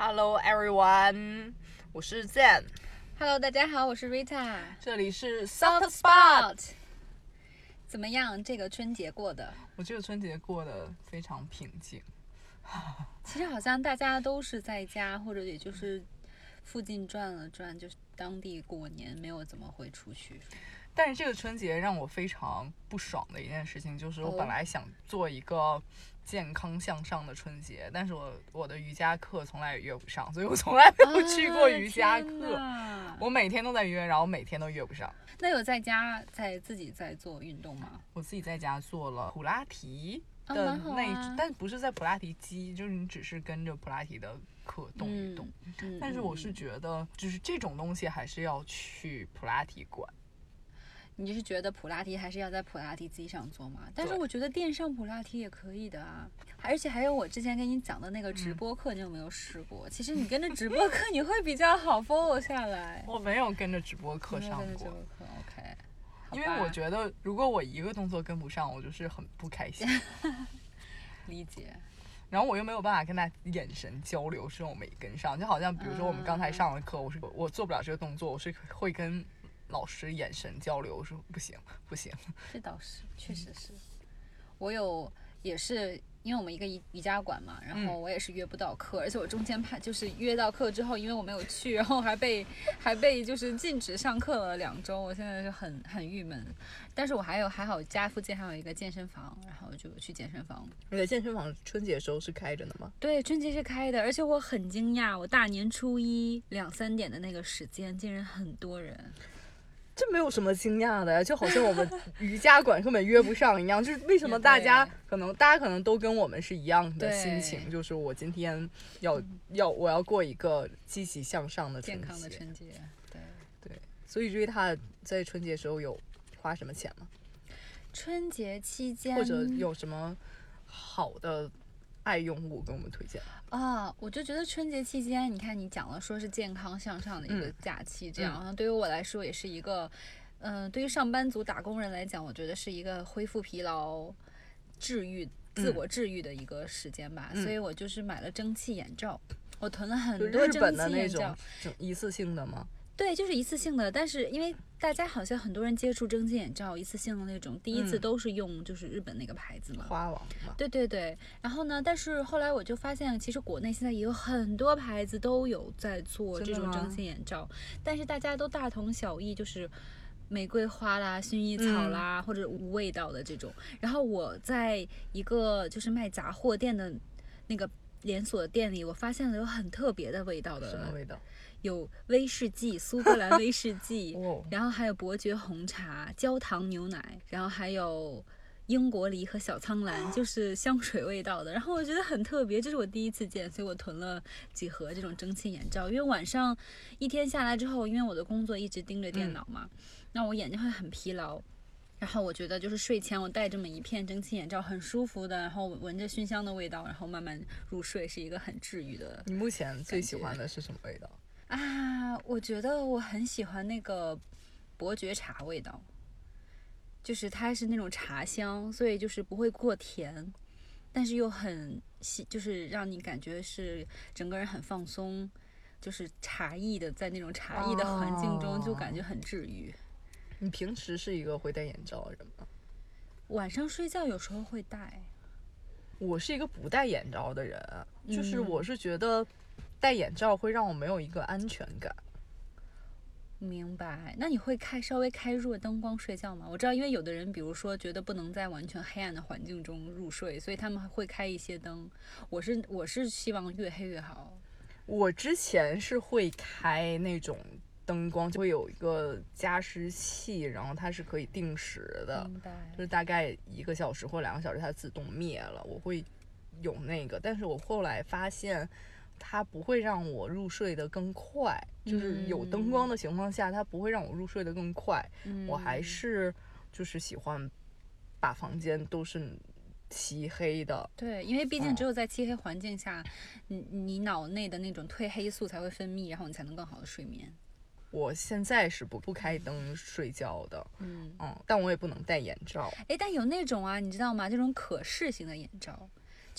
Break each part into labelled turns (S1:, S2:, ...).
S1: Hello everyone，我是
S2: Zen，Hello，大家好，我是 Rita。
S1: 这里是 Soft Spot。
S2: 怎么样？这个春节过的？
S1: 我这个春节过得非常平静，
S2: 其实好像大家都是在家，或者也就是附近转了转，就是当地过年，没有怎么会出去。
S1: 但是这个春节让我非常不爽的一件事情，就是我
S2: 哦
S1: 本来想做一个健康向上的春节，但是我我的瑜伽课从来也约不上，所以我从来没有去过瑜伽课。
S2: 哪
S1: 我每天都在约，然后每天都约不上。
S2: 那有在家在自己在做运动吗？
S1: 我自己在家做了普拉提
S2: 啊
S1: 的那，但不是在普拉提机，就是你只是跟着普拉提的课动一动。
S2: 嗯
S1: 但是我是
S2: 嗯
S1: 觉得，就是这种东西还是要去普拉提馆。
S2: 你是觉得普拉提还是要在普拉提机上做吗？但是我觉得电上普拉提也可以的啊，而且还有我之前跟你讲的那个
S1: 嗯
S2: 直播课，你有没有试过？其实你跟着直播课你会比较好 follow 下来。
S1: 我没有跟着直播课上
S2: 过跟着直
S1: 过
S2: 播，课，OK。
S1: 因为我觉得如果我一个动作跟不上，我就是很不开心。
S2: 理解，
S1: 然后我又没有办法跟他眼神交流，是我没跟上。就好像比如说我们刚才上了课，我是我做不了这个动作，我是会跟老师眼神交流，我说不行 不行。
S2: 这倒是，确实是。我有也是，因为我们一个瑜瑜伽馆嘛，然后
S1: 嗯
S2: 我也是约不到课，而且我中间怕就是约到课之后，因为我没有去，然后还被 还被就是禁止上课了两周，我现在是很很郁闷。但是我还有还好家附近还有一个健身房，然后就去健身房。
S1: 你的健身房春节的时候是开着的吗？
S2: 对，春节是开的，而且我很惊讶，我大年初一两三点的那个时间，竟然很多人。
S1: 这没有什么惊讶的呀，就好像我们 瑜伽馆根本约不上一样。就是为什么大家可能大家可能都跟我们是一样的心情，就是我今天要要我要过一个积极向上的春
S2: 健康的
S1: 节
S2: 春节，对。
S1: 所以瑞塔在春节时候有花什么钱吗？
S2: 春节期间
S1: 或者有什么好的爱用物给我们推荐？
S2: 啊，我就觉得春节期间，你看你讲了说是健康向上的一个
S1: 嗯
S2: 假期，这样，对于我来说也是一个，嗯、对于上班族打工人来讲，我觉得是一个恢复疲劳、治愈、自
S1: 嗯
S2: 我治愈的一个时间吧。
S1: 嗯
S2: 所以我就是买了蒸汽眼罩，我囤了很多蒸
S1: 日本的那
S2: 汽眼罩
S1: 种。一次性的吗？
S2: 对，就是一次性的，但是因为大家好像很多人接触蒸汽眼罩一次性的那种，第一次
S1: 嗯
S2: 都是用就是日本那个牌子嘛。
S1: 花王嘛。
S2: 对对对，然后呢？但是后来我就发现，其实国内现在也有很多牌子都有在做这种蒸汽眼罩，但是大家都大同小异，就是玫瑰花啦、薰衣草啦，或者无味道的这种。然后我在一个就是卖杂货店的那个连锁店里，我发现了有很特别的味道的，
S1: 什么味道？
S2: 有威士忌、苏格兰威士忌，
S1: 哦，
S2: 然后还有伯爵红茶、焦糖牛奶，然后还有英国梨和小苍兰，就是香水味道的。然后我觉得很特别，这是我第一次见，所以我囤了几盒这种蒸汽眼罩。因为晚上一天下来之后，因为我的工作一直盯着电脑嘛，那我眼睛会很疲劳。然后我觉得就是睡前我戴这么一片蒸汽眼罩，很舒服的，然后闻着熏香的味道，然后慢慢入睡，是一个很治愈的
S1: 你目前最喜欢的是什么味道？
S2: 啊，我觉得我很喜欢那个伯爵茶味道，就是它是那种茶香，所以就是不会过甜，但是又很细，就是让你感觉是整个人很放松，就是茶艺的，在那种茶艺的环境中就感觉很治愈。
S1: 你平时是一个会戴眼罩的人吗？
S2: 晚上睡觉有时候会戴，
S1: 我是一个不戴眼罩的人，就是
S2: 嗯
S1: 我是觉得戴眼罩会让我没有一个安全感。
S2: 明白？那你会开稍微开弱灯光睡觉吗？我知道，因为有的人，比如说觉得不能在完全黑暗的环境中入睡，所以他们会开一些灯。我是我是希望越黑越好。
S1: 我之前是会开那种灯光，就会有一个加湿器，然后它是可以定时的，
S2: 明白
S1: 就是大概一个小时或两个小时它自动灭了，我会有那个，但是我后来发现。它不会让我入睡得更快，就是有灯光的情况下，它不会让我入睡得更快。我还
S2: 嗯
S1: 是就是喜欢把房间都是漆黑的。
S2: 对，因为毕
S1: 嗯
S2: 竟只有在漆黑环境下，你你脑内的那种褪黑素才会分泌，然后你才能更好的睡眠。
S1: 我现在是不不开灯睡觉的，
S2: 嗯，
S1: 嗯，但我也不能戴眼罩。
S2: 哎，但有那种啊，你知道吗？这种可视型的眼罩，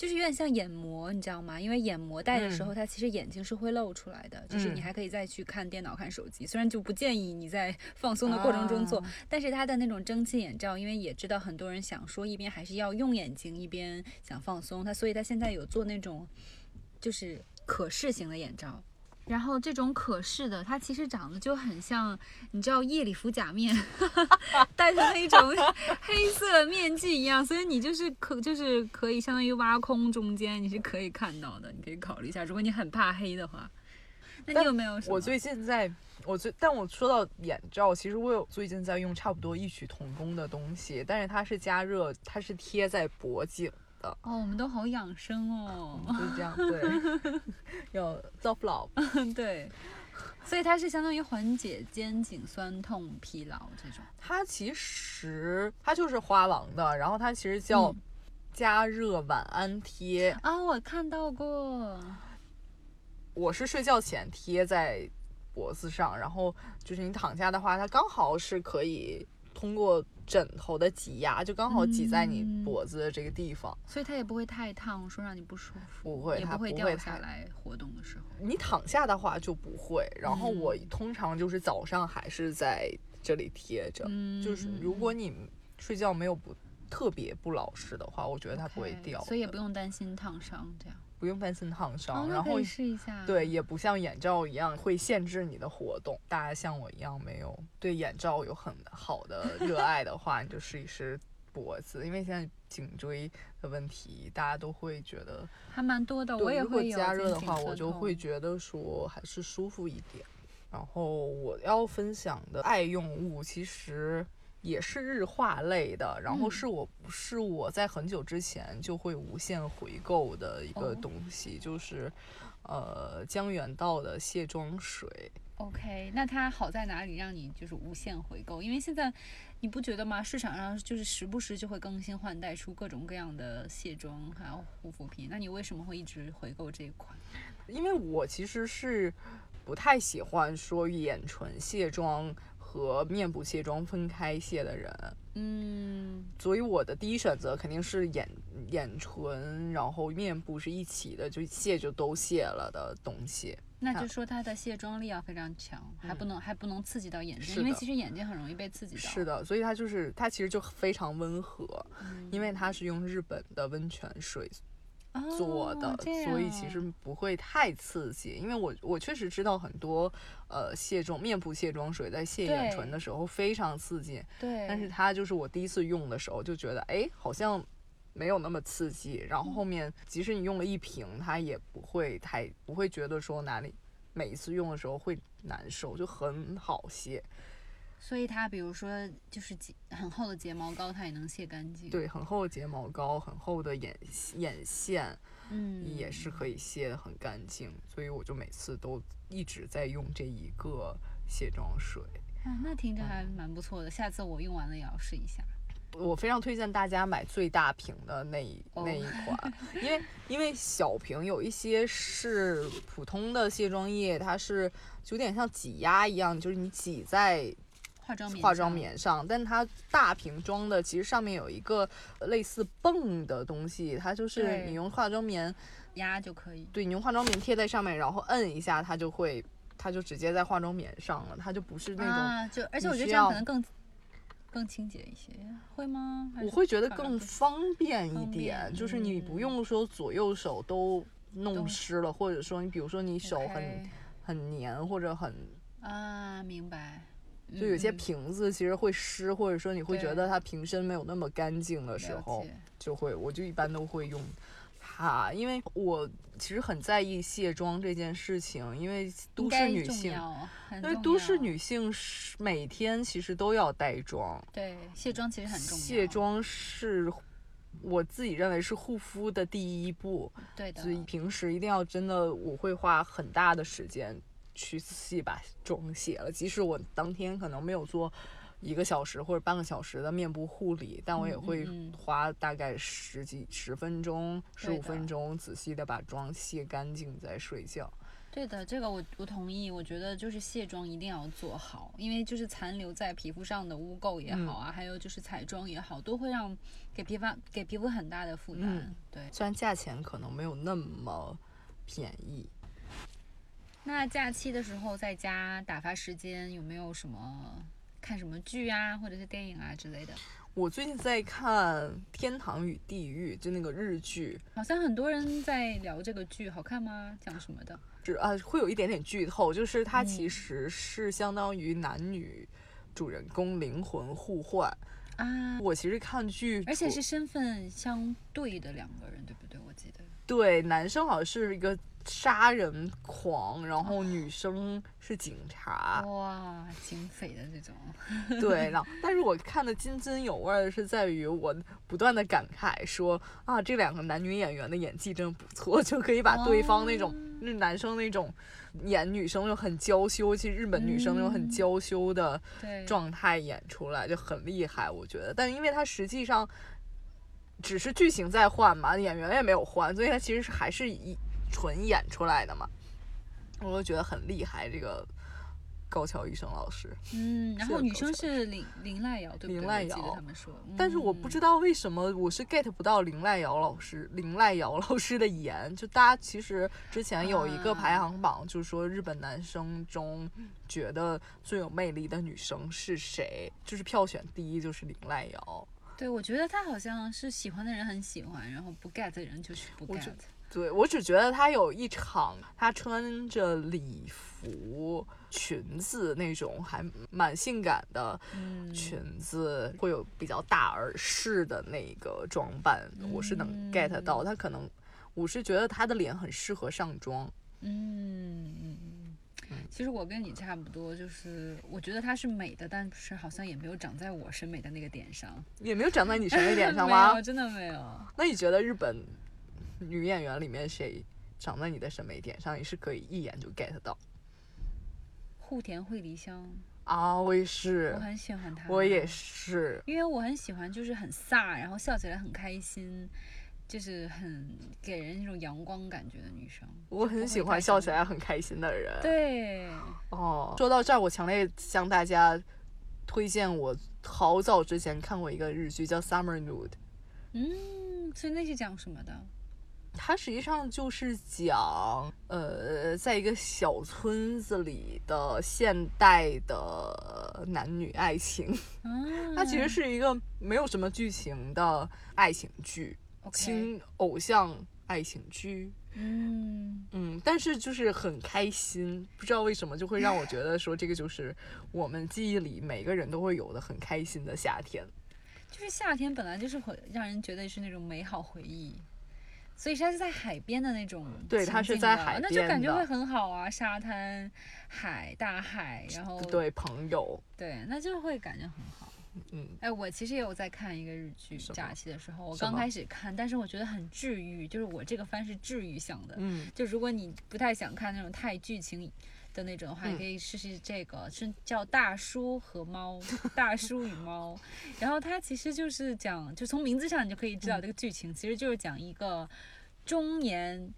S2: 就是有点像眼膜，你知道吗？因为眼膜戴的时候，
S1: 嗯
S2: 它其实眼睛是会露出来的，就是你
S1: 嗯
S2: 还可以再去看电脑、看手机。虽然就不建议你在 放松的过程中做，
S1: 啊
S2: 但是它的那种蒸汽眼罩，因为也知道很多人想说一边还是要用眼睛，一边想放松，它所以它现在有做那种就是可视型的眼罩。然后这种可视的，它其实长得就很像，你知道夜里服假面 戴的那种 黑色面具一样，所以你就是可就是可以相当于挖空中间，你是可以看到的，你可以考虑一下，如果你很怕黑的话。那你有没有？
S1: 我最近在，我最，但我说到眼罩，其实我有最近在用差不多异曲同工的东西，但是它是加热，它是贴在脖颈的，
S2: 哦，我们都好养生哦。
S1: 就是这样，对，有 soft love，
S2: 对，所以它是相当于缓解肩颈酸痛、疲劳这种。
S1: 它其实它就是花王的，然后它其实叫
S2: 嗯
S1: 加热晚安贴，
S2: 啊，我看到过。
S1: 我是睡觉前贴在脖子上，然后就是你躺下的话，它刚好是可以通过枕头的挤压，就刚好挤在你
S2: 嗯
S1: 脖子的这个地方，
S2: 所以它也不会太烫，说让你不舒服，
S1: 不会，
S2: 也
S1: 不
S2: 会掉下来活动的时候。
S1: 你躺下的话就不会，然后我
S2: 嗯
S1: 通常就是早上还是在这里贴着，
S2: 嗯，
S1: 就是如果你睡觉没有不特别不老实的话，我觉得它不会掉的，
S2: 所以也不用担心烫伤这样。
S1: 不用担心烫伤，
S2: 哦，
S1: 然后
S2: 试一下。
S1: 对，也不像眼罩一样会限制你的活动。大家像我一样没有对眼罩有很好的 热爱的话，你就试一试脖子，因为现在颈椎的问题，大家都会觉得，
S2: 还蛮多的，
S1: 对
S2: 我也
S1: 如果
S2: 会有
S1: 加热的话，我就会觉得说还是舒服一点。然后我要分享的爱用物，其实也是日化类的，然后
S2: 嗯
S1: 是我是我在很久之前就会无限回购的一个
S2: 哦
S1: 东西，就是呃江原道的卸妆水。
S2: OK，那它好在哪里让你就是无限回购？因为现在你不觉得吗？市场上就是时不时就会更新换代出各种各样的卸妆还有护肤品，那你为什么会一直回购这一款？
S1: 因为我其实是不太喜欢说眼唇卸妆和面部卸妆分开卸的人，
S2: 嗯，
S1: 所以我的第一选择肯定是眼眼唇，然后面部是一起的，就卸就都卸了的东西。
S2: 那就说它的卸妆力要非常强，还不能还不能刺激到眼睛，因为其实眼睛很容易被刺激到。
S1: 是的，所以它就是它其实就非常温和，
S2: 嗯
S1: 因为它是用日本的温泉水
S2: 哦
S1: 做的，
S2: 这
S1: 所以其实。不会太刺激。因为我我确实知道很多呃卸妆面部卸妆水在卸眼唇的时候非常刺激，
S2: 对，
S1: 但是它就是我第一次用的时候就觉得哎好像没有那么刺激，然后后面即使你用了一瓶，它也不会太不会觉得说哪里每一次用的时候会难受，就很好卸。
S2: 所以它比如说就是睫很厚的睫毛膏，它也能卸干净。，
S1: 对，很厚的睫毛膏，很厚的眼眼线
S2: 嗯，
S1: 也是可以卸的很干净，所以我就每次都一直在用这一个卸妆水。
S2: 啊，那听着
S1: 嗯
S2: 还蛮不错的，下次我用完了也要试一下。
S1: 我非常推荐大家买最大瓶的那一
S2: 哦
S1: 那一款，因为因为小瓶有一些是普通的卸妆液，它是有点像挤压一样，就是你挤在
S2: 化妆棉，
S1: 化妆，棉上，但它大瓶装的其实上面有一个类似泵的东西，它就是你用化妆棉，
S2: 压就可以。
S1: 对你用化妆棉贴在上面，然后摁一下，它就会。它就直接在化妆棉上了，它就不是那种
S2: 啊，就而且我觉得这样可能更更清洁一些，会吗？
S1: 我会觉得更方便一点，就是你不
S2: 嗯
S1: 用说左右手都弄湿了，或者说你比如说你手很很黏或者很，
S2: 啊，明白。
S1: 就有些瓶子其实会湿，或者说你会觉得它瓶身没有那么干净的时候，就会我就一般都会用它，因为我其实很在意卸妆这件事情，因为都市女性。因为都市女性是每天其实都要带妆，
S2: 对卸妆其实很重要。
S1: 卸妆是我自己认为是护肤的第一步，
S2: 对的
S1: 所，以平时一定要真的，我会花很大的时间去仔细把妆卸了，即使我当天可能没有做一个小时或者半个小时的面部护理，但我也会
S2: 嗯
S1: 花大概十几十分钟、十五分钟，仔细的把妆卸干净再睡觉。
S2: 对的，这个我我同意。我觉得就是卸妆一定要做好，因为就是残留在皮肤上的污垢也好啊，还有就是彩妆也好，都会让给皮肤给皮肤很大的负担。
S1: 嗯
S2: 对，
S1: 虽然价钱可能没有那么便宜。
S2: 那假期的时候在家打发时间，有没有什么看什么剧啊，或者是电影啊之类的？
S1: 我最近在看《天堂与地狱》，就那个日剧，
S2: 好像很多人在聊这个剧，好看吗？讲什么的？
S1: 是啊，会有一点点剧透，就是它
S2: 嗯
S1: 其实是相当于男女主人公灵魂互换。
S2: 啊，
S1: 我其实看剧，
S2: 而且是身份相对的两个人，对不对？我记得。
S1: 对男生好像是一个杀人狂，然后女生是警察。
S2: 哇，警匪的这种。
S1: 对，然后 但是我看的津津有味的是在于我不断的感慨说啊，这两个男女演员的演技真不错，就可以把对方那种那男生那种演女生又很娇羞，其实日本女生那种很
S2: 嗯
S1: 娇羞的。状态演出来就很厉害，我觉得。但因为他实际上只是剧情在换嘛，演员也没有换，所以他其实是还是一纯演出来的嘛，我就觉得很厉害。这个高桥医生老师。
S2: 嗯，然后女生是林林濑瑶，对不对？
S1: 林濑
S2: 我记得
S1: 瑶
S2: 他们说。
S1: 但是我不知
S2: 道。
S1: 为什么我是 get 不到林濑瑶老师林濑瑶老师的颜，就大家其实之前有一个排行榜，就是说日本男生中觉得最有魅力的女生是谁，就是票选第一就是林濑瑶。
S2: 对，我觉得他好像是喜欢的人很喜欢，然后不 get 的人就是不 get
S1: 觉。对我只觉得她有一场，她穿着礼服裙子那种还蛮性感的
S2: 嗯，
S1: 裙子，会有比较大耳饰的那个装扮，我是能 get 到。
S2: 嗯
S1: 她可能，我是觉得她的脸很适合上妆。
S2: 嗯嗯嗯。其实我跟你差不多，就是我觉得她是美的，但是好像也没有长在我审美的那个点上。
S1: 也没有长在你审美点上
S2: 没
S1: 吗
S2: 有，？真的没有。
S1: 那你觉得日本女演员里面谁长在你的审美点上，你是可以一眼就 get 到？
S2: 户田惠梨香，
S1: 啊，我也是
S2: 我，很喜欢她。
S1: 我也是。
S2: 因为我很喜欢，就是很飒，然后笑起来很开心，就是很给人一种阳光感觉的女生。
S1: 我很喜欢笑起来很开心的人。
S2: 对，
S1: 哦，说到这儿，我强烈向大家推荐我好早之前看过一个日剧叫《Summer Nude》，
S2: 嗯，所以那是讲什么的？
S1: 它实际上就是讲，呃，在一个小村子里的现代的男女爱情。
S2: 嗯，
S1: 它其实是一个没有什么剧情的爱情剧轻偶像爱情剧。
S2: 嗯，
S1: 嗯，但是就是很开心，不知道为什么就会让我觉得说这个就是我们记忆里每个人都会有的很开心的夏天。
S2: 就是夏天本来就是会让人觉得是那种美好回忆。所以它是在海边的那种
S1: 对它是在海边
S2: 那就感觉会很好啊，沙滩、海、大海，然后
S1: 对朋友，
S2: 对，那就会感觉很好。
S1: 嗯，
S2: 哎，我其实也有在看一个日剧，假期的时候，我刚开始看，但是我觉得很治愈，就是我这个番是治愈向的。
S1: 嗯，
S2: 就如果你不太想看那种太剧情的那种的话，
S1: 嗯
S2: 你可以试试这个，是叫《大叔和猫》，大叔与猫。然后它其实就是讲，就从名字上你就可以知道
S1: 嗯
S2: 这个剧情，其实就是讲一个中年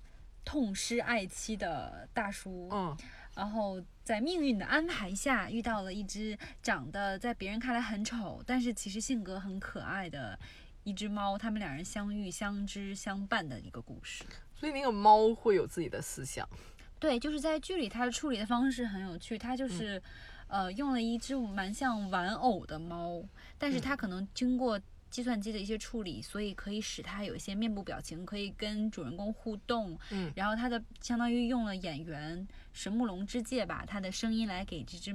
S2: 痛失爱妻的大叔，
S1: 嗯，
S2: 然后在命运的安排下，遇到了一只长得在别人看来很丑，但是其实性格很可爱的一只猫。他们两人相遇、相知、相伴的一个故事。
S1: 所以那个猫会有自己的思想。
S2: 对，就是在剧里，它的处理的方式很有趣。它就是，呃，用了一只蛮像玩偶的猫，但是它可能经过计算机的一些处理，所以可以使它有一些面部表情，可以跟主人公互动。
S1: 嗯
S2: 然后它的相当于用了演员神木隆之介吧，他的声音来给这只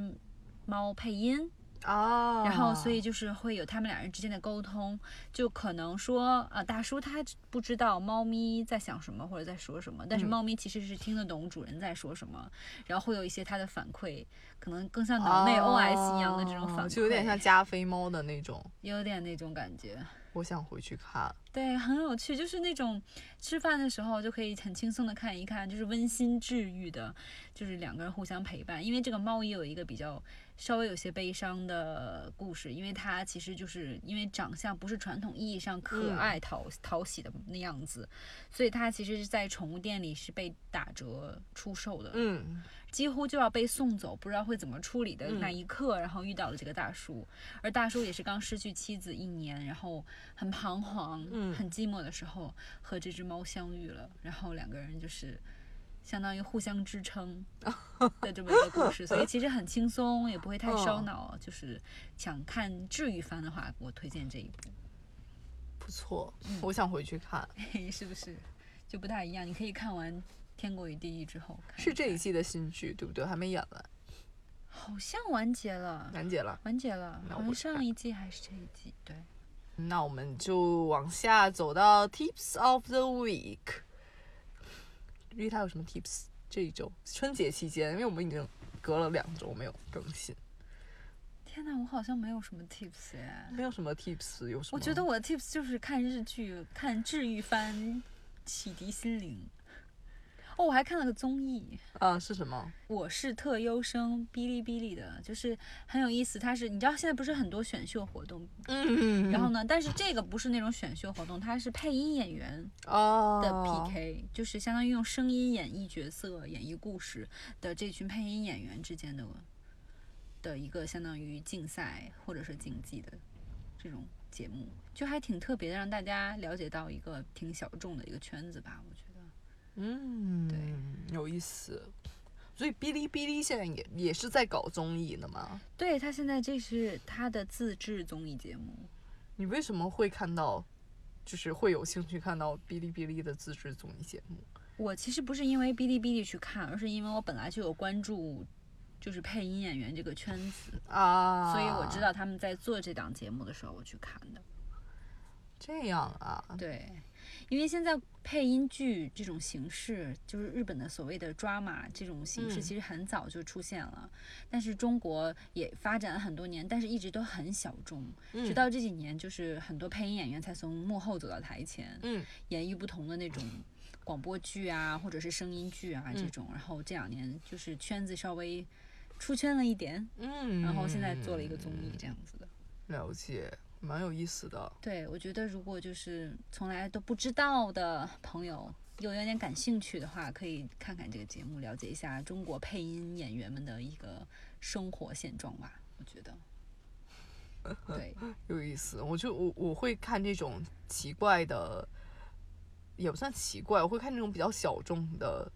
S2: 猫配音。
S1: 啊，
S2: 然后所以就是会有他们两人之间的沟通，就可能说，呃，大叔他不知道猫咪在想什么或者在说什么，但是
S1: 嗯
S2: 猫咪其实是听得懂主人在说什么，然后会有一些它的反馈，可能更像脑内 OS 一样的这种反馈，
S1: 哦就有点像加菲猫的那种。
S2: 有点那种感觉。
S1: 我想回去看。
S2: 对，很有趣，就是那种吃饭的时候就可以很轻松的看一看，就是温馨治愈的，就是两个人互相陪伴。因为这个猫也有一个比较稍微有些悲伤的故事，因为它其实就是因为长相不是传统意义上可
S1: 嗯
S2: 爱讨讨喜的那样子，所以它其实是在宠物店里是被打折出售的。
S1: 嗯
S2: 几乎就要被送走，不知道会怎么处理的
S1: 嗯
S2: 那一刻，然后遇到了这个大叔，而大叔也是刚失去妻子一年，然后很彷徨、
S1: 嗯
S2: 很寂寞的时候和这只猫相遇了，然后两个人就是相当于互相支撑 的这么一个故事，所以其实很轻松，也不会太烧
S1: 嗯
S2: 脑。就是想看治愈番的话，我推荐这一部，
S1: 不错，
S2: 嗯
S1: 我想回去看。
S2: 是不是就不太一样？你可以看完《天国与地狱》之后看
S1: 是这一季的新剧对不对？还没演完，
S2: 好像完结了。
S1: 完结了。
S2: 完结了，好像上一季还是这一季，对。
S1: 那我们就往下走到 Tips of the Week。丽塔有什么 Tips？这一周春节期间，因为我们已经隔了两周没有更新，
S2: 天哪，我好像没有什么 tips 呀。
S1: 没有什么 Tips，有什么？
S2: 我觉得我的 tips 就是看日剧、看治愈番，启迪心灵。哦，我还看了个综艺，
S1: 啊是什么？
S2: 我是特优生，哔哩哔哩的，就是很有意思。它是你知道现在不是很多选秀活动，
S1: 嗯
S2: 然后呢，但是这个不是那种选秀活动，它是配音演员
S1: 哦
S2: 的 PK，、就是相当于用声音演绎角色、演绎故事的这群配音演员之间的的一个相当于竞赛或者是竞技的这种节目，就还挺特别的，让大家了解到一个挺小众的一个圈子吧，我觉得。
S1: 嗯，
S2: 对，
S1: 有意思。所以哔哩哔哩现在也也是在搞综艺的吗？
S2: 对他现在这是他的自制综艺节目，
S1: 你为什么会看到，就是会有兴趣看到哔哩哔哩的自制综艺节目？
S2: 我其实不是因为哔哩哔哩去看，而是因为我本来就有关注。就是配音演员这个圈子，
S1: 啊，
S2: 所以我知道他们在做这档节目的时候，我去看的。
S1: 这样啊，
S2: 对，因为现在配音剧这种形式，就是日本的所谓的 drama 这种形式，
S1: 嗯。
S2: 其实很早就出现了，但是中国也发展了很多年，但是一直都很小众，直
S1: 嗯。
S2: 到这几年，就是很多配音演员才从幕后走到台前，
S1: 嗯。
S2: 演绎不同的那种广播剧啊，或者是声音剧啊这
S1: 嗯
S2: 种，然后这两年就是圈子稍微出圈了一点，
S1: 嗯，
S2: 然后现在做了一个综艺这样子的。
S1: 了解，蛮有意思的。
S2: 对，我觉得如果就是从来都不知道的朋友，又有点感兴趣的话，可以看看这个节目，了解一下中国配音演员们的一个生活现状吧。我觉得，对，
S1: 有意思，我就我我会看这种奇怪的，也不算奇怪，我会看这种比较小众的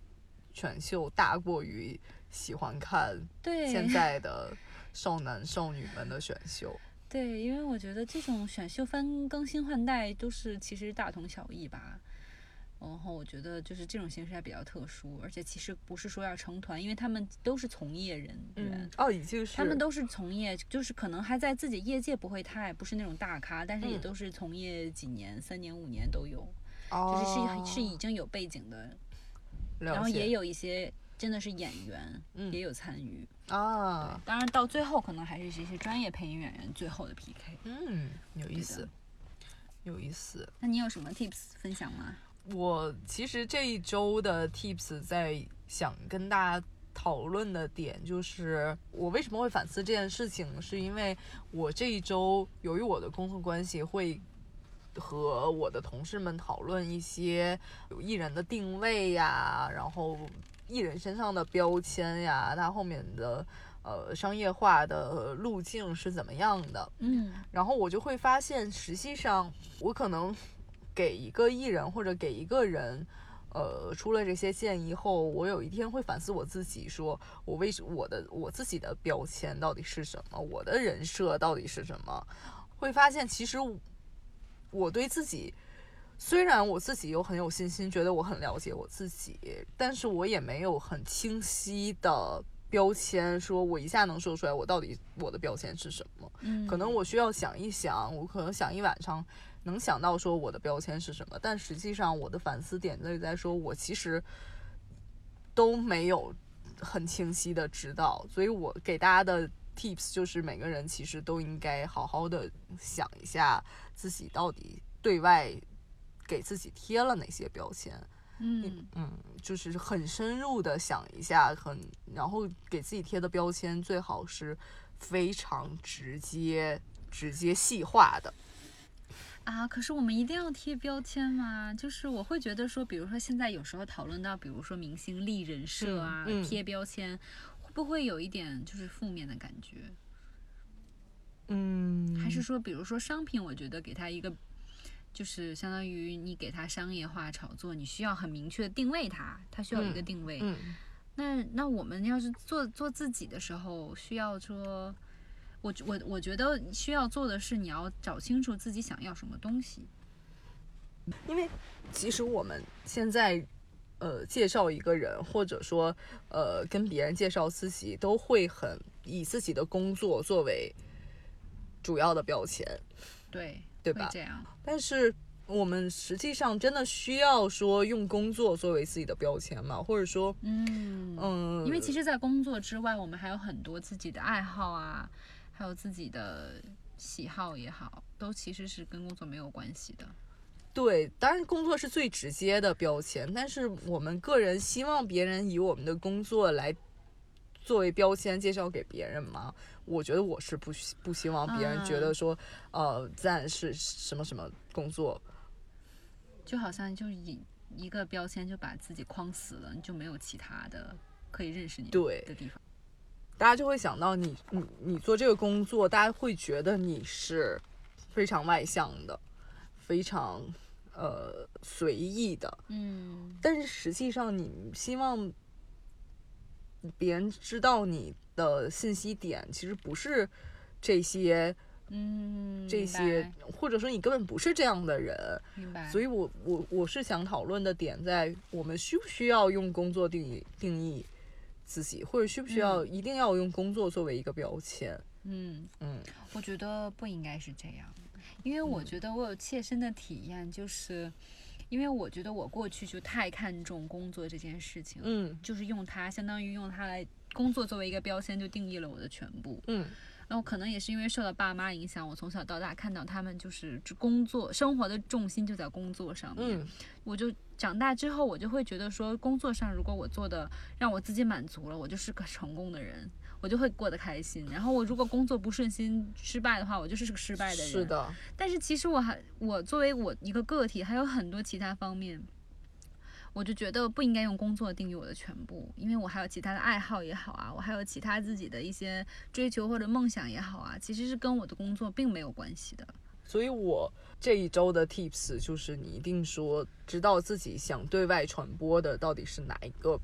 S1: 选秀，大过于喜欢看，现在的少男少女们的选秀。
S2: 对，因为我觉得这种选秀番更新换代都是其实大同小异吧。然后我觉得就是这种形式还比较特殊，而且其实不是说要成团，因为他们都是从业人员，
S1: 哦，已经是
S2: 他们都是从业，就是可能还在自己业界不会太不是那种大咖，但是也
S1: 嗯。
S2: 都是从业几年、三年、五年都有，就是
S1: 哦。
S2: 是是已经有背景的，
S1: 了
S2: 然后也有一些真的是演员，
S1: 嗯
S2: 也有参与。
S1: 啊，
S2: 当然到最后可能还是这些专业配音演员最后的 PK。
S1: 嗯，有意思，有意思。
S2: 那你有什么 tips 分享吗？
S1: 我其实这一周的 tips 在想跟大家讨论的点就是，我为什么会反思这件事情，是因为我这一周由于我的工作关系会。和我的同事们讨论一些艺人的定位呀，然后艺人身上的标签呀，他后面的呃商业化的路径是怎么样的。
S2: 嗯
S1: 然后我就会发现，实际上我可能给一个艺人或者给一个人，呃，出了这些建议后，我有一天会反思我自己，说我为什我的我自己的标签到底是什么，我的人设到底是什么？会发现其实我对自己。虽然我自己又很有信心，觉得我很了解我自己，但是我也没有很清晰的标签，说我一下能说出来我到底我的标签是什么。
S2: 嗯，
S1: 可能我需要想一想，我可能想一晚上能想到说我的标签是什么，但实际上我的反思点在于在说我其实都没有很清晰的知道，所以我给大家的 tips 就是每个人其实都应该好好的想一下自己到底对外给自己贴了哪些标签。
S2: 嗯
S1: 嗯，就是很深入的想一下，很然后给自己贴的标签最好是非常直接、直接细化的。
S2: 啊，可是我们一定要贴标签吗？就是我会觉得说，比如说现在有时候讨论到，比如说明星立人设啊，
S1: 嗯嗯
S2: 贴标签，会不会有一点就是负面的感觉？
S1: 嗯，
S2: 还是说，比如说商品，我觉得给他一个，就是相当于你给它商业化炒作，你需要很明确的定位它，它需要一个
S1: 嗯
S2: 定位。
S1: 嗯
S2: 那那我们要是做做自己的时候，需要说，我我我觉得需要做的是，你要找清楚自己想要什么东西。
S1: 因为其实我们现在呃介绍一个人，或者说呃跟别人介绍自己，都会很以自己的工作作为主要的标签。
S2: 对，
S1: 对吧
S2: 这样。
S1: 但是我们实际上真的需要说用工作作为自己的标签吗？或者说，
S2: 嗯
S1: 嗯，
S2: 因为其实，在工作之外，我们还有很多自己的爱好啊，还有自己的喜好也好，都其实是跟工作没有关系的。
S1: 对，当然工作是最直接的标签，但是我们个人希望别人以我们的工作来作为标签介绍给别人吗？我觉得我是不希不希望别人觉得说，呃，赞是什么什么工作，
S2: 就好像就以一个标签就把自己框死了，你就没有其他的可以认识你
S1: 对。
S2: 的地方。
S1: 大家就会想到你你你做这个工作，大家会觉得你是非常外向的，非常呃随意的，
S2: 嗯。
S1: 但是实际上你希望别人知道你的信息点，其实不是这些
S2: 嗯，
S1: 这些，或者说你根本不是这样的人。
S2: 明白。
S1: 所以我我我是想讨论的点在，我们需不需要用工作定义定义自己，或者需不需要一定要用工作作为一个标签？
S2: 嗯，
S1: 嗯
S2: 我觉得不应该是这样，因为我觉得我有切身的体验，就是因为我觉得我过去就太看重工作这件事情，
S1: 嗯
S2: 就是用它相当于用它来工作作为一个标签，就定义了我的全部。
S1: 嗯
S2: 然后可能也是因为受到爸妈影响，我从小到大看到他们就是工作，生活的重心就在工作上面。
S1: 嗯
S2: 我就长大之后，我就会觉得说，工作上如果我做的让我自己满足了，我就是个成功的人，我就会过得开心。然后我如果工作不顺心、失败的话，我就是个失败的人。
S1: 是。的，
S2: 但是其实我还，我作为我一个个体，还有很多其他方面。我就觉得不应该用工作定义我的全部，因为我还有其他的爱好也好啊，我还有其他自己的一些追求或者梦想也好啊，其实是跟我的工作并没有关系的。
S1: 所以我这一周的 tips 就是你一定说知道自己想对外传播的到底是哪一个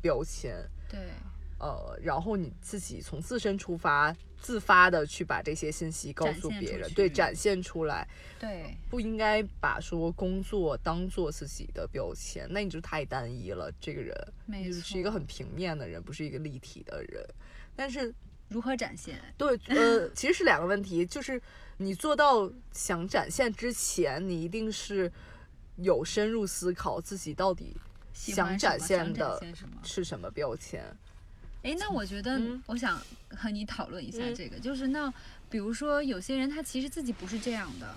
S1: 标签，
S2: 对，
S1: 呃，然后你自己从自身出发，自发的去把这些信息告诉别人，对，展现出来，
S2: 对，
S1: 不应该把说工作当做自己的标签，那你就太单一了。这个人
S2: 没错，
S1: 是一个很平面的人，不是一个立体的人。但是
S2: 如何展现？
S1: 对，呃，其实是两个问题，就是你做到想展现之前，你一定是有深入思考自己到底想展现的？是什么标签。
S2: 哎，那我觉得
S1: 嗯
S2: 我想和你讨论一下
S1: 嗯
S2: 这个，就是那比如说有些人他其实自己不是这样的，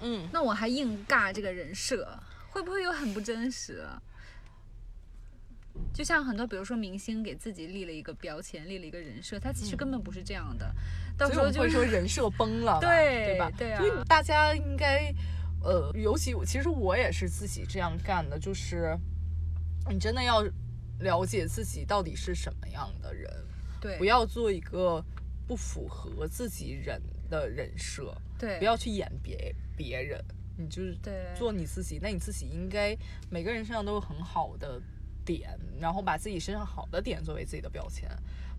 S1: 嗯，
S2: 那我还硬尬这个人设，会不会又很不真实啊？就像很多，比如说明星给自己立了一个标签，立了一个人设，他其实根本不是这样的，到时候就会
S1: 说 人设崩了，
S2: 对
S1: 对吧？
S2: 对啊
S1: 所以大家应该，呃，尤其我其实我也是自己这样干的，就是你真的要了解自己到底是什么样的人，
S2: 对，
S1: 不要做一个不符合自己人的人设，
S2: 对，
S1: 不要去演别别人，你就是
S2: 对
S1: 做你自己。那你自己应该每个人身上都有很好的点，然后把自己身上好的点作为自己的标签，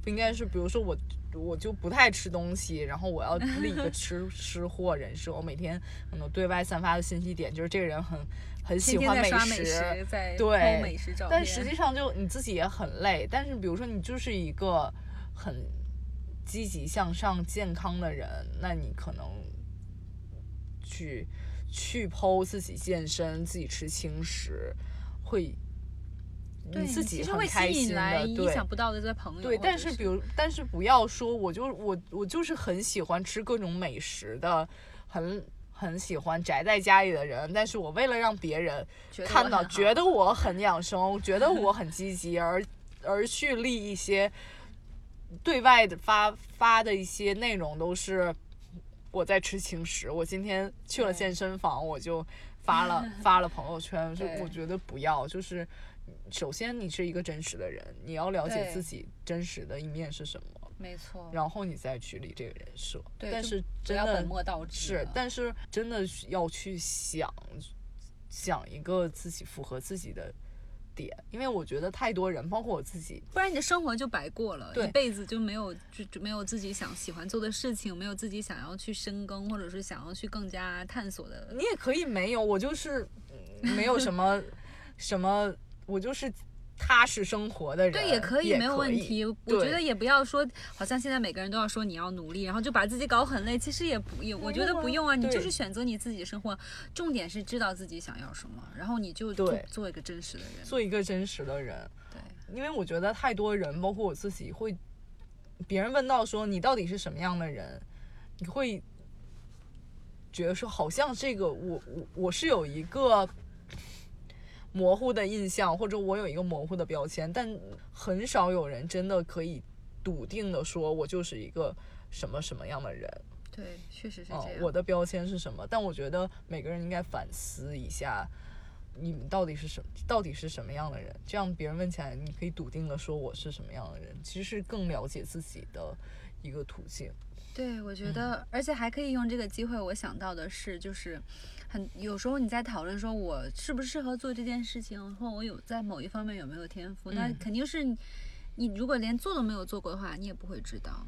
S1: 不应该是比如说我我就不太吃东西，然后我要立一个吃吃货人设，我每天可能对外散发的信息点就是这个人很很喜欢美食。对
S2: 美食照，
S1: 但实际上就你自己也很累。但是比如说你就是一个很积极向上、健康的人，那你可能去去剖自己健身、自己吃轻食，会
S2: 对
S1: 你自己
S2: 会
S1: 很开
S2: 吸引
S1: 心的，
S2: 来意
S1: 对
S2: 想不到的这些朋友。
S1: 对，但是比如，但是不要说，我就我我就是很喜欢吃各种美食的，很很喜欢宅在家里的人，但是我为了让别人看到，觉得我很养生，觉得我 很积极，而而去立一些对外的发发的一些内容都是我在吃轻食，我今天去了健身房，我就发了 发了朋友圈，就我觉得不要，就是首先你是一个真实的人，你要了解自己真实的一面是什么，
S2: 没错，
S1: 然后你再去立这个人设。
S2: 对
S1: 但是
S2: 不
S1: 真的
S2: 要本末倒置
S1: 是，但是真的需要去想想一个自己符合自己的点，因为我觉得太多人，包括我自己，
S2: 不然你的生活就白过了，一辈子就没有就就没有自己想喜欢做的事情，没有自己想要去深耕或者是想要去更加探索的。
S1: 你也可以没有，我就是嗯没有什么 什么，我就是踏实生活的人，
S2: 对，也可以，
S1: 也
S2: 没有问题。我觉得也不要说，好像现在每个人都要说你要努力，然后就把自己搞很累。其实也不也，我觉得不用啊，你就是选择你自己的生活，重点是知道自己想要什么，然后你就做一个真实的人。
S1: 做一个真实的人。
S2: 对，
S1: 因为我觉得太多人，包括我自己，会别人问到说你到底是什么样的人，你会觉得说好像这个我我我是有一个模糊的印象，或者我有一个模糊的标签，但很少有人真的可以笃定的说我就是一个什么什么样的人。
S2: 对，确实是
S1: 嗯
S2: 这样。，
S1: 我的标签是什么？但我觉得每个人应该反思一下，你们到底是什到底是什么样的人？这样别人问起来，你可以笃定的说我是什么样的人，其实是更了解自己的一个途径。
S2: 对，我觉
S1: 嗯
S2: 得，而且还可以用这个机会，我想到的是，就是很有时候你在讨论说我适不适合做这件事情，或我有在某一方面有没有天赋，那
S1: 嗯
S2: 肯定是你你如果连做都没有做过的话，你也不会知道。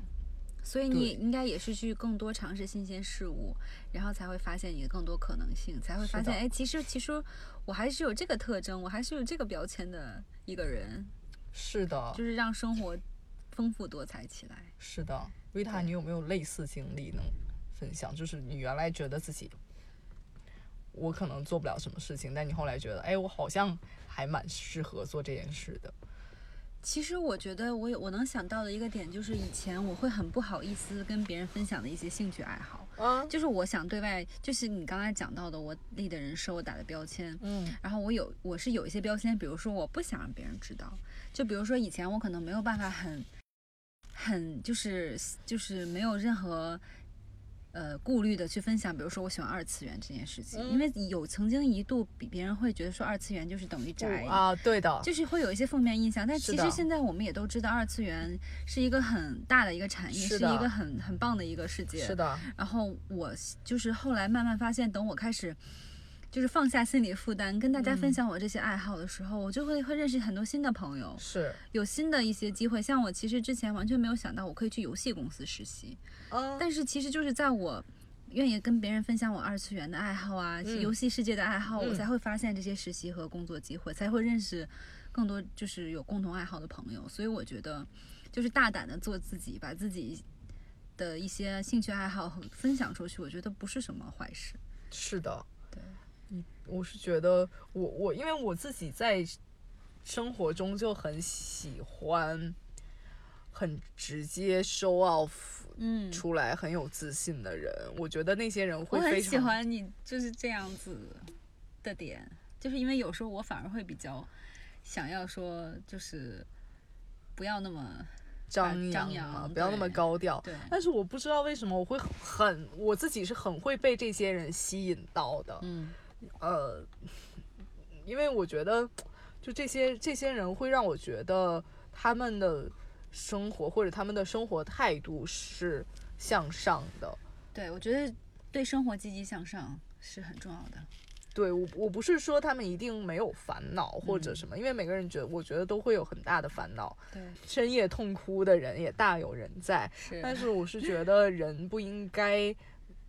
S2: 所以你
S1: 对
S2: 应该也是去更多尝试新鲜事物，然后才会发现你的更多可能性，才会发现，哎，其实其实我还是有这个特征，我还是有这个标签的一个人，
S1: 是的，
S2: 就是让生活丰富多彩起来。
S1: 是的。维塔，你有没有类似经历能分享？就是你原来觉得自己我可能做不了什么事情，但你后来觉得，哎，我好像还蛮适合做这件事的。
S2: 其实我觉得我有我能想到的一个点，就是以前我会很不好意思跟别人分享的一些兴趣爱好，
S1: 嗯
S2: 就是我想对外，就是你刚才讲到的，我立的人设，我打的标签，
S1: 嗯
S2: 然后我有我是有一些标签，比如说我不想让别人知道，就比如说以前我可能没有办法很很就是就是没有任何。呃，顾虑的去分享，比如说我喜欢二次元这件事情，因为有曾经一度比别人会觉得说二次元就是等于宅，
S1: 啊，对的，
S2: 就是会有一些负面印象，但其实现在我们也都知道，二次元是一个很大的一个产业，是
S1: 是
S2: 一个很很棒的一个世界。
S1: 是。的，
S2: 然后我就是后来慢慢发现，等我开始就是放下心理负担，跟大家分享我这些爱好的时候，我就会会认识很多新的朋友，
S1: 是，
S2: 有新的一些机会。像我其实之前完全没有想到我可以去游戏公司实习，
S1: 哦，
S2: 但是其实就是在我。愿意跟别人分享我二次元的爱好啊，
S1: 嗯
S2: 游戏世界的爱好，我
S1: 嗯
S2: 才会发现这些实习和工作机会，才会认识更多就是有共同爱好的朋友。所以我觉得，就是大胆的做自己，把自己的一些兴趣爱好分享出去，我觉得不是什么坏事。
S1: 是的，
S2: 对，
S1: 嗯，我是觉得我我因为我自己在生活中就很喜欢很直接 show off
S2: 嗯，
S1: 出来很有自信的人，我觉得那些人会非常
S2: 很喜欢你就是这样子的点，就是因为有时候我反而会比较想要说，就是不要那么
S1: 张
S2: 张
S1: 扬不要那么高调。
S2: 对。
S1: 但是我不知道为什么我会很我自己是很会被这些人吸引到的，
S2: 嗯
S1: 呃，因为我觉得，就这些这些人会让我觉得他们的生活或者他们的生活态度是向上的。
S2: 对，我觉得对生活积极向上是很重要的。
S1: 对我，我不是说他们一定没有烦恼或者
S2: 嗯
S1: 什么，因为每个人觉得，我觉得都会有很大的烦恼，
S2: 对，
S1: 深夜痛哭的人也大有人在。
S2: 是。
S1: 但是我是 觉得人不应该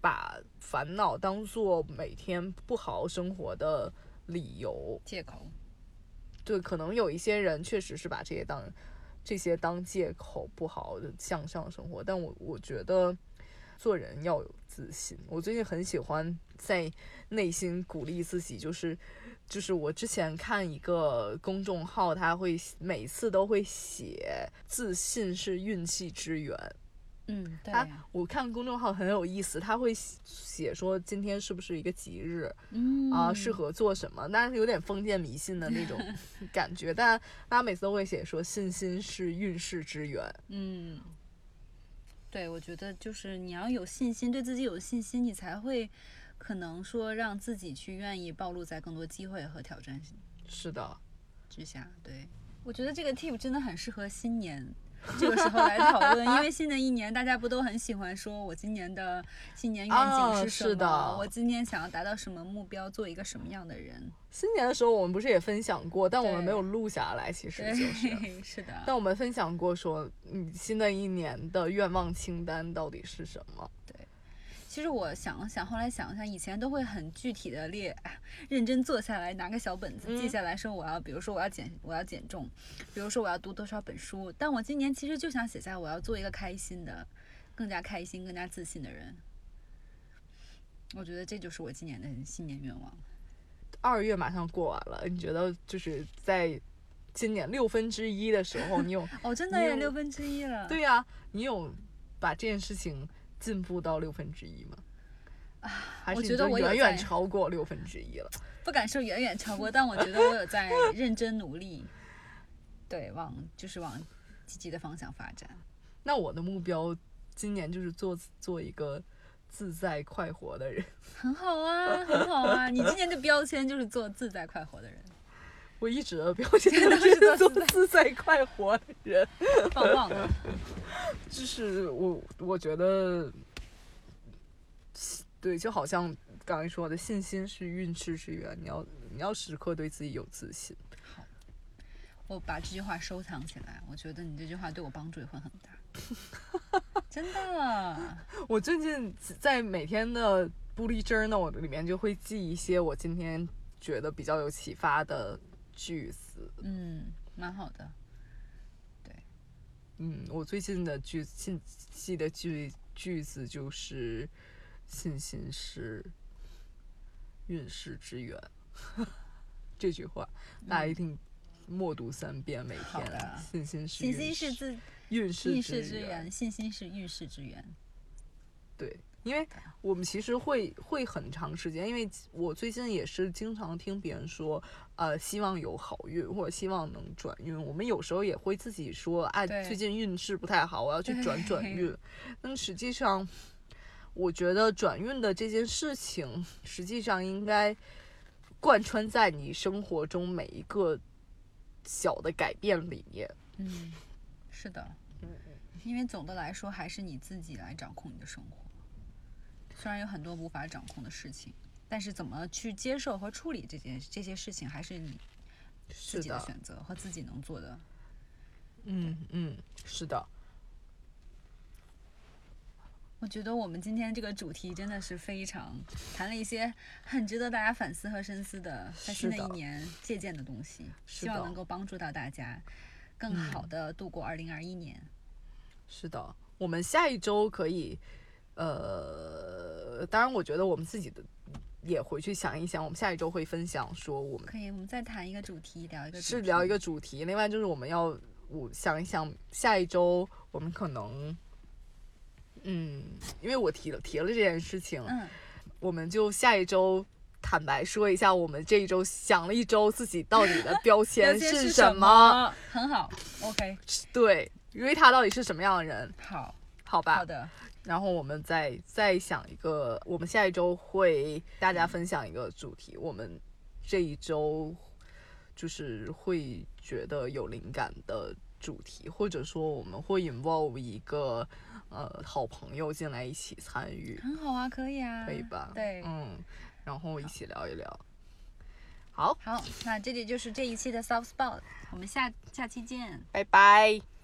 S1: 把烦恼当做每天不好好生活的理由。
S2: 借口。
S1: 对，可能有一些人确实是把这些当这些当借口，不好的向上生活。但我我觉得做人要有自信。我最近很喜欢在内心鼓励自己，就是就是我之前看一个公众号，他会每次都会写自信是运气之源。
S2: 嗯，对
S1: 他我看公众号很有意思，他会写写说今天是不是一个吉日
S2: 嗯
S1: 啊，适合做什么，但是有点封建迷信的那种 感觉。但大家每次都会写说信心是运势之源。
S2: 嗯，对，我觉得就是你要有信心，对自己有信心，你才会可能说让自己去愿意暴露在更多机会和挑战
S1: 是的，
S2: 之下。对，我觉得这个 tip 真的很适合新年。这个时候来讨论，因为新的一年，大家不都很喜欢说，我今年的新年愿景
S1: 啊
S2: 是什么？
S1: 是的
S2: 我今年想要达到什么目标，做一个什么样的人？
S1: 新年的时候我们不是也分享过，但我们没有录下来，其实就是。
S2: 是的。
S1: 但我们分享过说，你新的一年的愿望清单到底是什么？
S2: 其实我想了想，后来想了想，以前都会很具体的列，哎认真坐下来，拿个小本子记
S1: 嗯
S2: 下来说我要，比如说我要减，我要减重，比如说我要读多少本书。但我今年其实就想写下我要做一个开心的、更加开心、更加自信的人。我觉得这就是我今年的新年愿望。
S1: 二月马上过完了，你觉得就是在今年六分之一的时候，你有
S2: 哦，真的耶，六分之一了。
S1: 对呀、你有把这件事情进步到六分之一吗？啊
S2: 我觉得我
S1: 远远超过六分之一了？
S2: 不敢说远远超过，但我觉得我有在认真努力，对，往就是往积极的方向发展。
S1: 那我的目标今年就是做做一个自在快活的人。
S2: 很好啊，很好啊！你今年的标签就是做自在快活的人，
S1: 我一直 的标签都是做自在快活的人，
S2: 棒棒的。
S1: 就是我我觉得，对，就好像刚才说的，信心是运势之源，你要你要时刻对自己有自信。
S2: 好我把这句话收藏起来，我觉得你这句话对我帮助也会很大。真的，
S1: 我最近在每天的 bullet journal 里面就会记一些我今天觉得比较有启发的句子。
S2: 嗯，蛮好的。
S1: 对嗯，我最近的句信记的句句子就是信心是运势之源。这句话大家一定默读三遍，每天。信心是
S2: 信心
S1: 运势
S2: 是自
S1: 运势
S2: 运势之。
S1: 源，
S2: 信心是运势之源。
S1: 对，因为我们其实会会很长时间，因为我最近也是经常听别人说，呃，希望有好运或者希望能转运。我们有时候也会自己说，哎，最近运势不太好，我要去转转
S2: 对
S1: 运。但实际上，我觉得转运的这件事情，实际上应该贯穿在你生活中每一个小的改变里面。
S2: 嗯，是的。因为总的来说，还是你自己来掌控你的生活。虽然有很多无法掌控的事情，但是怎么去接受和处理这件这些事情，还是你自，己的选择和自己能做的。
S1: 嗯嗯，是的。
S2: 我觉得我们今天这个主题真的是非常谈了一些很值得大家反思和深思的，在新的一年借鉴的东西，希望能够帮助到大家更好的度过二零二一年。
S1: 是的，我们下一周可以，呃，当然，我觉得我们自己的也回去想一想，我们下一周会分享说我们
S2: 可以，我们再谈一个主题，聊一个主题
S1: 是聊一个主题，另外就是我们要我想一想下一周我们可能，嗯，因为我提了提了这件事情，
S2: 嗯，
S1: 我们就下一周。坦白说一下，我们这一周想了一周，自己到底的标签
S2: 标签是
S1: 什
S2: 么？很好，OK，
S1: 对，瑞塔到底是什么样的人？
S2: 好，
S1: 好吧，
S2: 好的，
S1: 然后我们再再想一个，我们下一周会大家分享一个主题，我们这一周就是会觉得有灵感的主题，或者说我们会 involve 一个呃好朋友进来一起参与，
S2: 很好啊，可以啊，
S1: 可以吧？
S2: 对，
S1: 嗯，然后一起聊一聊。好，
S2: 好，那这里就是这一期的 Soft Spot，我们下下期见。
S1: 拜拜。